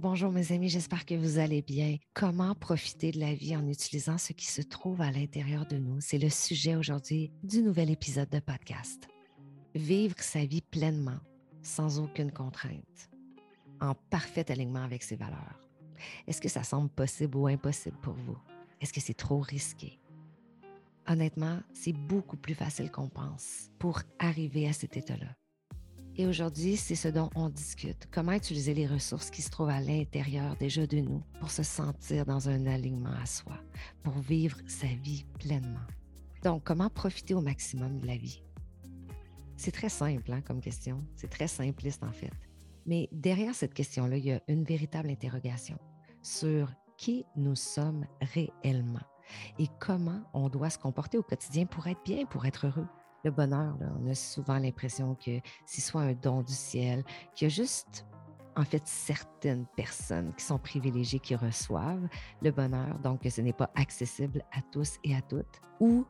Bonjour mes amis, j'espère que vous allez bien. Comment profiter de la vie en utilisant ce qui se trouve à l'intérieur de nous? C'est le sujet aujourd'hui du nouvel épisode de podcast. Vivre sa vie pleinement, sans aucune contrainte, en parfait alignement avec ses valeurs. Est-ce que ça semble possible ou impossible pour vous? Est-ce que c'est trop risqué? Honnêtement, c'est beaucoup plus facile qu'on pense pour arriver à cet état-là. Et aujourd'hui, c'est ce dont on discute. Comment utiliser les ressources qui se trouvent à l'intérieur déjà de nous pour se sentir dans un alignement à soi, pour vivre sa vie pleinement? Donc, comment profiter au maximum de la vie? C'est très simple hein, comme question. C'est très simpliste en fait. Mais derrière cette question-là, il y a une véritable interrogation sur qui nous sommes réellement et comment on doit se comporter au quotidien pour être bien, pour être heureux le bonheur, on a souvent l'impression que c'est soit un don du ciel, qu'il y a juste en fait certaines personnes qui sont privilégiées qui reçoivent le bonheur, donc que ce n'est pas accessible à tous et à toutes, ou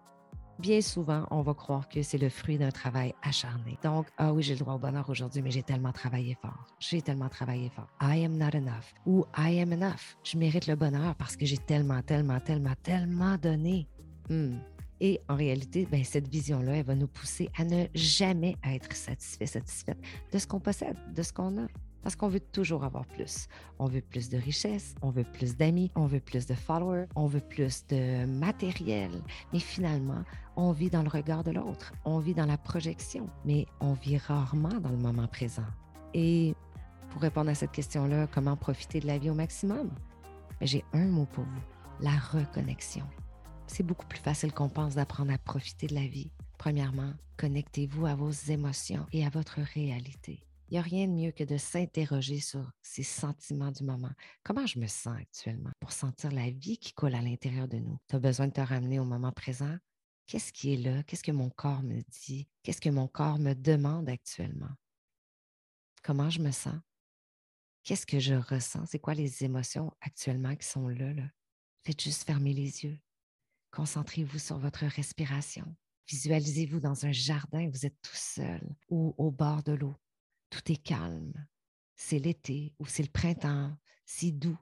bien souvent, on va croire que c'est le fruit d'un travail acharné. Donc, ah oui, j'ai le droit au bonheur aujourd'hui, mais j'ai tellement travaillé fort. J'ai tellement travaillé fort. I am not enough. Ou I am enough. Je mérite le bonheur parce que j'ai tellement, tellement, tellement, tellement donné. Hmm. Et en réalité, ben, cette vision-là, elle va nous pousser à ne jamais être satisfait, satisfaite de ce qu'on possède, de ce qu'on a. Parce qu'on veut toujours avoir plus. On veut plus de richesse, on veut plus d'amis, on veut plus de followers, on veut plus de matériel. Mais finalement, on vit dans le regard de l'autre, on vit dans la projection, mais on vit rarement dans le moment présent. Et pour répondre à cette question-là, comment profiter de la vie au maximum? Ben, j'ai un mot pour vous, la reconnexion c'est beaucoup plus facile qu'on pense d'apprendre à profiter de la vie. Premièrement, connectez-vous à vos émotions et à votre réalité. Il n'y a rien de mieux que de s'interroger sur ces sentiments du moment. Comment je me sens actuellement? Pour sentir la vie qui coule à l'intérieur de nous? Tu as besoin de te ramener au moment présent? Qu'est-ce qui est là? Qu'est-ce que mon corps me dit? Qu'est-ce que mon corps me demande actuellement? Comment je me sens? Qu'est-ce que je ressens? C'est quoi les émotions actuellement qui sont là, là? Faites juste fermer les yeux. Concentrez-vous sur votre respiration. Visualisez-vous dans un jardin, vous êtes tout seul ou au bord de l'eau. Tout est calme. C'est l'été ou c'est le printemps, si doux.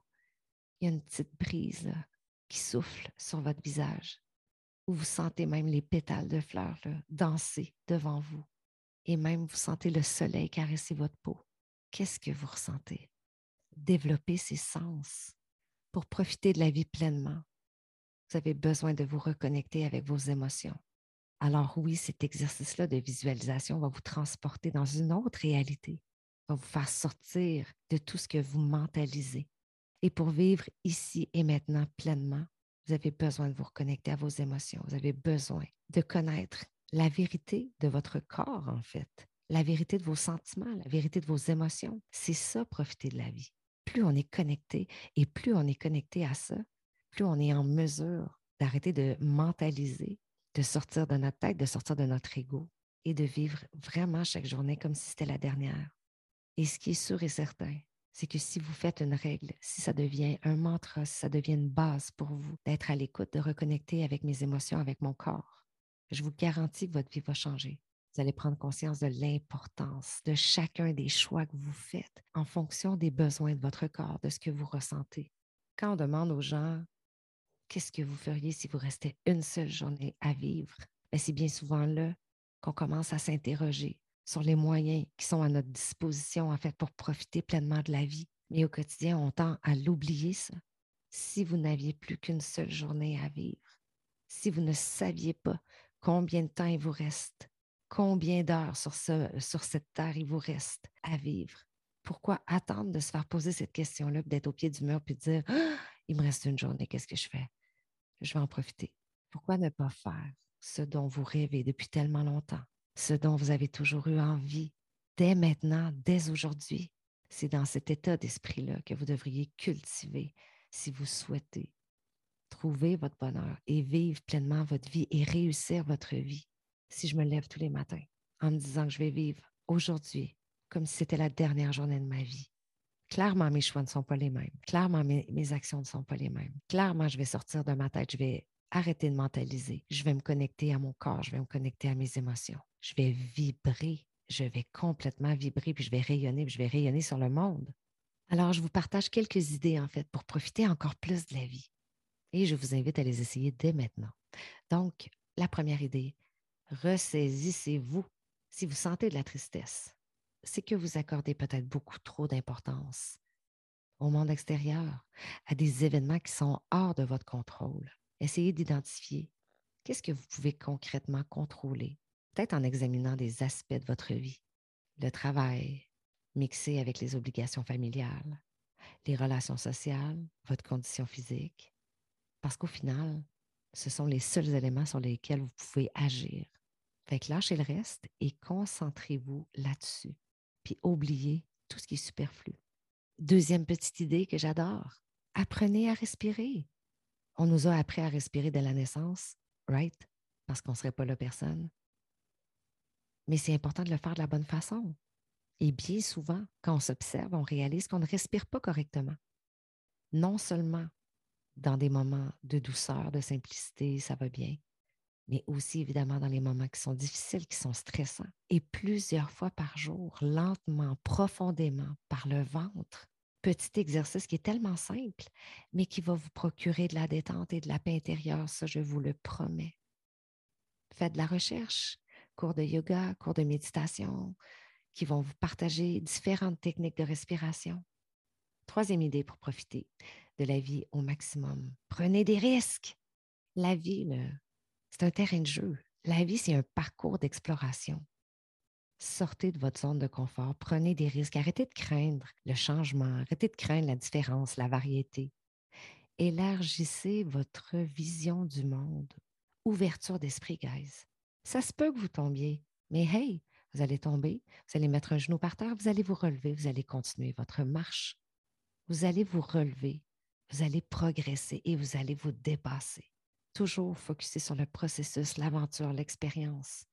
Il y a une petite brise qui souffle sur votre visage. Ou vous sentez même les pétales de fleurs danser devant vous. Et même vous sentez le soleil caresser votre peau. Qu'est-ce que vous ressentez? Développez ces sens pour profiter de la vie pleinement vous avez besoin de vous reconnecter avec vos émotions. Alors oui, cet exercice-là de visualisation va vous transporter dans une autre réalité, va vous faire sortir de tout ce que vous mentalisez. Et pour vivre ici et maintenant pleinement, vous avez besoin de vous reconnecter à vos émotions. Vous avez besoin de connaître la vérité de votre corps, en fait, la vérité de vos sentiments, la vérité de vos émotions. C'est ça, profiter de la vie. Plus on est connecté et plus on est connecté à ça, on est en mesure d'arrêter de mentaliser, de sortir de notre tête, de sortir de notre ego et de vivre vraiment chaque journée comme si c'était la dernière. Et ce qui est sûr et certain, c'est que si vous faites une règle, si ça devient un mantra, si ça devient une base pour vous d'être à l'écoute, de reconnecter avec mes émotions, avec mon corps, je vous garantis que votre vie va changer. Vous allez prendre conscience de l'importance de chacun des choix que vous faites en fonction des besoins de votre corps, de ce que vous ressentez. Quand on demande aux gens qu'est-ce que vous feriez si vous restait une seule journée à vivre? Ben, c'est bien souvent là qu'on commence à s'interroger sur les moyens qui sont à notre disposition, en fait, pour profiter pleinement de la vie. Mais au quotidien, on tend à l'oublier, ça. Si vous n'aviez plus qu'une seule journée à vivre, si vous ne saviez pas combien de temps il vous reste, combien d'heures sur, sur cette terre il vous reste à vivre, pourquoi attendre de se faire poser cette question-là, d'être au pied du mur, puis de dire «Ah, il me reste une journée, qu'est-ce que je fais? Je vais en profiter. Pourquoi ne pas faire ce dont vous rêvez depuis tellement longtemps, ce dont vous avez toujours eu envie, dès maintenant, dès aujourd'hui? C'est dans cet état d'esprit-là que vous devriez cultiver si vous souhaitez trouver votre bonheur et vivre pleinement votre vie et réussir votre vie. Si je me lève tous les matins en me disant que je vais vivre aujourd'hui comme si c'était la dernière journée de ma vie, Clairement, mes choix ne sont pas les mêmes. Clairement, mes, actions ne sont pas les mêmes. Clairement, je vais sortir de ma tête, je vais arrêter de mentaliser. Je vais me connecter à mon corps, je vais me connecter à mes émotions. Je vais vibrer, je vais complètement vibrer, puis je vais rayonner, puis je vais rayonner sur le monde. Alors, je vous partage quelques idées, en fait, pour profiter encore plus de la vie. Et je vous invite à les essayer dès maintenant. Donc, la première idée, ressaisissez-vous. Si vous sentez de la tristesse, c'est que vous accordez peut-être beaucoup trop d'importance au monde extérieur, à des événements qui sont hors de votre contrôle. Essayez d'identifier qu'est-ce que vous pouvez concrètement contrôler, peut-être en examinant des aspects de votre vie, le travail, mixé avec les obligations familiales, les relations sociales, votre condition physique, parce qu'au final, ce sont les seuls éléments sur lesquels vous pouvez agir. Fait que lâchez le reste et concentrez-vous là-dessus. Puis oubliez tout ce qui est superflu. Deuxième petite idée que j'adore, apprenez à respirer. On nous a appris à respirer dès la naissance, right? Parce qu'on ne serait pas la personne. Mais c'est important de le faire de la bonne façon. Et bien souvent, quand on s'observe, on réalise qu'on ne respire pas correctement. Non seulement dans des moments de douceur, de simplicité, ça va bien, mais aussi évidemment dans les moments qui sont difficiles, qui sont stressants. Et plusieurs fois par jour, lentement, profondément, par le ventre. Petit exercice qui est tellement simple, mais qui va vous procurer de la détente et de la paix intérieure, ça je vous le promets. Faites de la recherche, cours de yoga, cours de méditation, qui vont vous partager différentes techniques de respiration. Troisième idée pour profiter de la vie au maximum. Prenez des risques. La vie, c'est un terrain de jeu. La vie, c'est un parcours d'exploration. Sortez de votre zone de confort, prenez des risques, arrêtez de craindre le changement, arrêtez de craindre la différence, la variété. Élargissez votre vision du monde. Ouverture d'esprit, guys. Ça se peut que vous tombiez, mais hey, vous allez tomber, vous allez mettre un genou par terre, vous allez vous relever, vous allez continuer votre marche. Vous allez vous relever, vous allez progresser et vous allez vous dépasser toujours focusé sur le processus, l'aventure, l'expérience,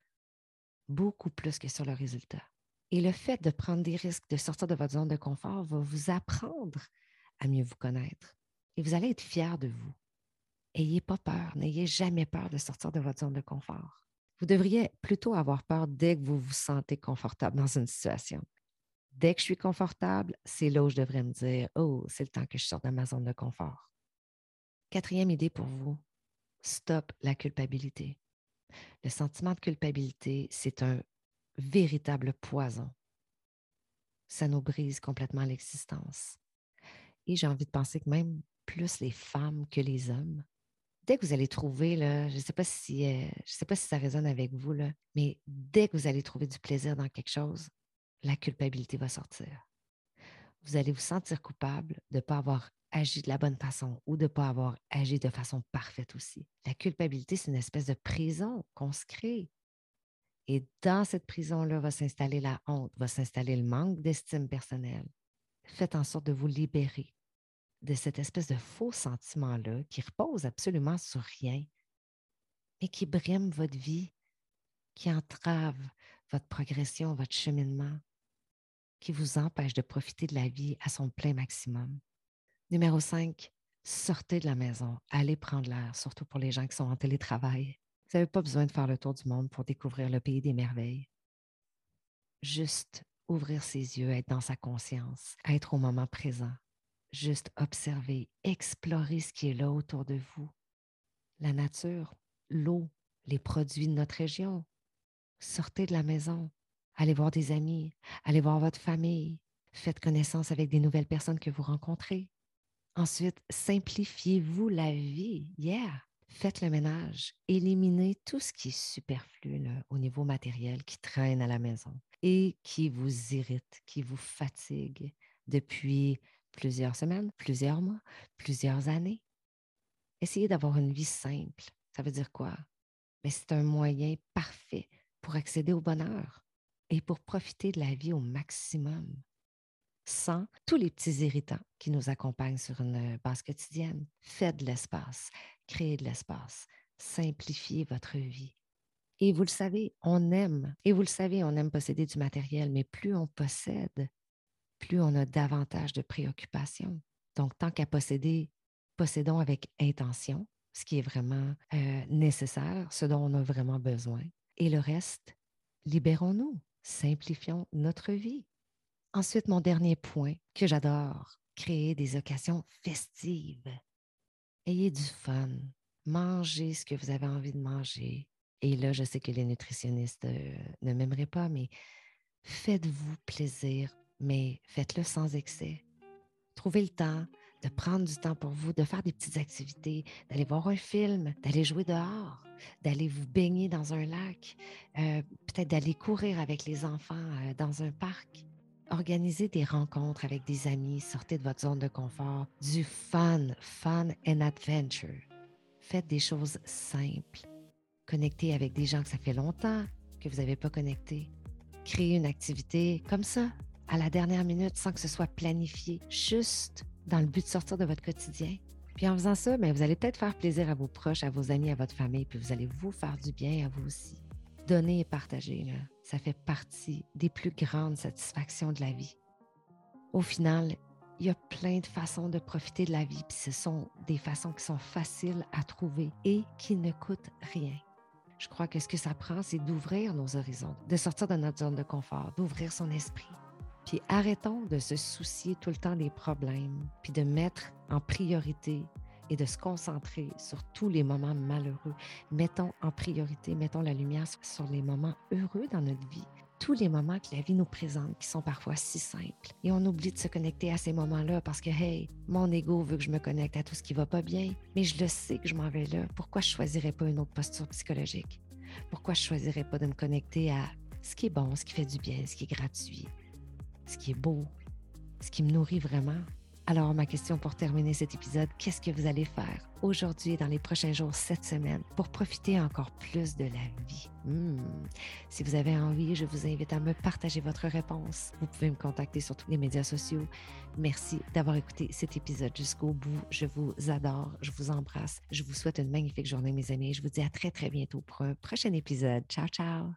beaucoup plus que sur le résultat. Et le fait de prendre des risques, de sortir de votre zone de confort va vous apprendre à mieux vous connaître. Et vous allez être fier de vous. Ayez pas peur, n'ayez jamais peur de sortir de votre zone de confort. Vous devriez plutôt avoir peur dès que vous vous sentez confortable dans une situation. Dès que je suis confortable, c'est là où je devrais me dire, oh, c'est le temps que je sorte de ma zone de confort. Quatrième idée pour vous, stop la culpabilité. Le sentiment de culpabilité, c'est un véritable poison. Ça nous brise complètement l'existence. Et j'ai envie de penser que même plus les femmes que les hommes, dès que vous allez trouver, là, je ne sais, pas si, euh, sais pas si ça résonne avec vous, là, mais dès que vous allez trouver du plaisir dans quelque chose, la culpabilité va sortir. Vous allez vous sentir coupable de ne pas avoir agi de la bonne façon ou de ne pas avoir agi de façon parfaite aussi. La culpabilité, c'est une espèce de prison qu'on se crée. Et dans cette prison-là va s'installer la honte, va s'installer le manque d'estime personnelle. Faites en sorte de vous libérer de cette espèce de faux sentiment-là qui repose absolument sur rien, mais qui brime votre vie, qui entrave votre progression, votre cheminement, qui vous empêche de profiter de la vie à son plein maximum. Numéro 5, sortez de la maison, allez prendre l'air, surtout pour les gens qui sont en télétravail. Vous n'avez pas besoin de faire le tour du monde pour découvrir le pays des merveilles. Juste ouvrir ses yeux, être dans sa conscience, être au moment présent. Juste observer, explorer ce qui est là autour de vous. La nature, l'eau, les produits de notre région. Sortez de la maison, allez voir des amis, allez voir votre famille, faites connaissance avec des nouvelles personnes que vous rencontrez. Ensuite, simplifiez-vous la vie. Yeah! Faites le ménage. Éliminez tout ce qui est superflu au niveau matériel qui traîne à la maison et qui vous irrite, qui vous fatigue depuis plusieurs semaines, plusieurs mois, plusieurs années. Essayez d'avoir une vie simple. Ça veut dire quoi? Mais c'est un moyen parfait pour accéder au bonheur et pour profiter de la vie au maximum sans tous les petits irritants qui nous accompagnent sur une base quotidienne. Faites de l'espace, créez de l'espace, simplifiez votre vie. Et vous le savez, on aime, et vous le savez, on aime posséder du matériel, mais plus on possède, plus on a davantage de préoccupations. Donc, tant qu'à posséder, possédons avec intention, ce qui est vraiment euh, nécessaire, ce dont on a vraiment besoin. Et le reste, libérons-nous, simplifions notre vie. Ensuite, mon dernier point que j'adore, créer des occasions festives. Ayez du fun. Mangez ce que vous avez envie de manger. Et là, je sais que les nutritionnistes euh, ne m'aimeraient pas, mais faites-vous plaisir, mais faites-le sans excès. Trouvez le temps de prendre du temps pour vous, de faire des petites activités, d'aller voir un film, d'aller jouer dehors, d'aller vous baigner dans un lac, euh, peut-être d'aller courir avec les enfants euh, dans un parc. Organisez des rencontres avec des amis, sortez de votre zone de confort, du fun, fun and adventure. Faites des choses simples. Connectez avec des gens que ça fait longtemps que vous n'avez pas connecté. Créez une activité comme ça, à la dernière minute, sans que ce soit planifié, juste dans le but de sortir de votre quotidien. Puis en faisant ça, bien, vous allez peut-être faire plaisir à vos proches, à vos amis, à votre famille, puis vous allez vous faire du bien à vous aussi. Donner et partager, ça fait partie des plus grandes satisfactions de la vie. Au final, il y a plein de façons de profiter de la vie, puis ce sont des façons qui sont faciles à trouver et qui ne coûtent rien. Je crois que ce que ça prend, c'est d'ouvrir nos horizons, de sortir de notre zone de confort, d'ouvrir son esprit. Puis arrêtons de se soucier tout le temps des problèmes, puis de mettre en priorité et de se concentrer sur tous les moments malheureux. Mettons en priorité, mettons la lumière sur les moments heureux dans notre vie, tous les moments que la vie nous présente qui sont parfois si simples. Et on oublie de se connecter à ces moments-là parce que, hey, mon ego veut que je me connecte à tout ce qui va pas bien, mais je le sais que je m'en vais là. Pourquoi je choisirais pas une autre posture psychologique? Pourquoi je choisirais pas de me connecter à ce qui est bon, ce qui fait du bien, ce qui est gratuit, ce qui est beau, ce qui me nourrit vraiment? Alors, ma question pour terminer cet épisode, qu'est-ce que vous allez faire aujourd'hui dans les prochains jours, cette semaine, pour profiter encore plus de la vie? Hmm. Si vous avez envie, je vous invite à me partager votre réponse. Vous pouvez me contacter sur tous les médias sociaux. Merci d'avoir écouté cet épisode jusqu'au bout. Je vous adore, je vous embrasse. Je vous souhaite une magnifique journée, mes amis. Je vous dis à très, très bientôt pour un prochain épisode. Ciao, ciao!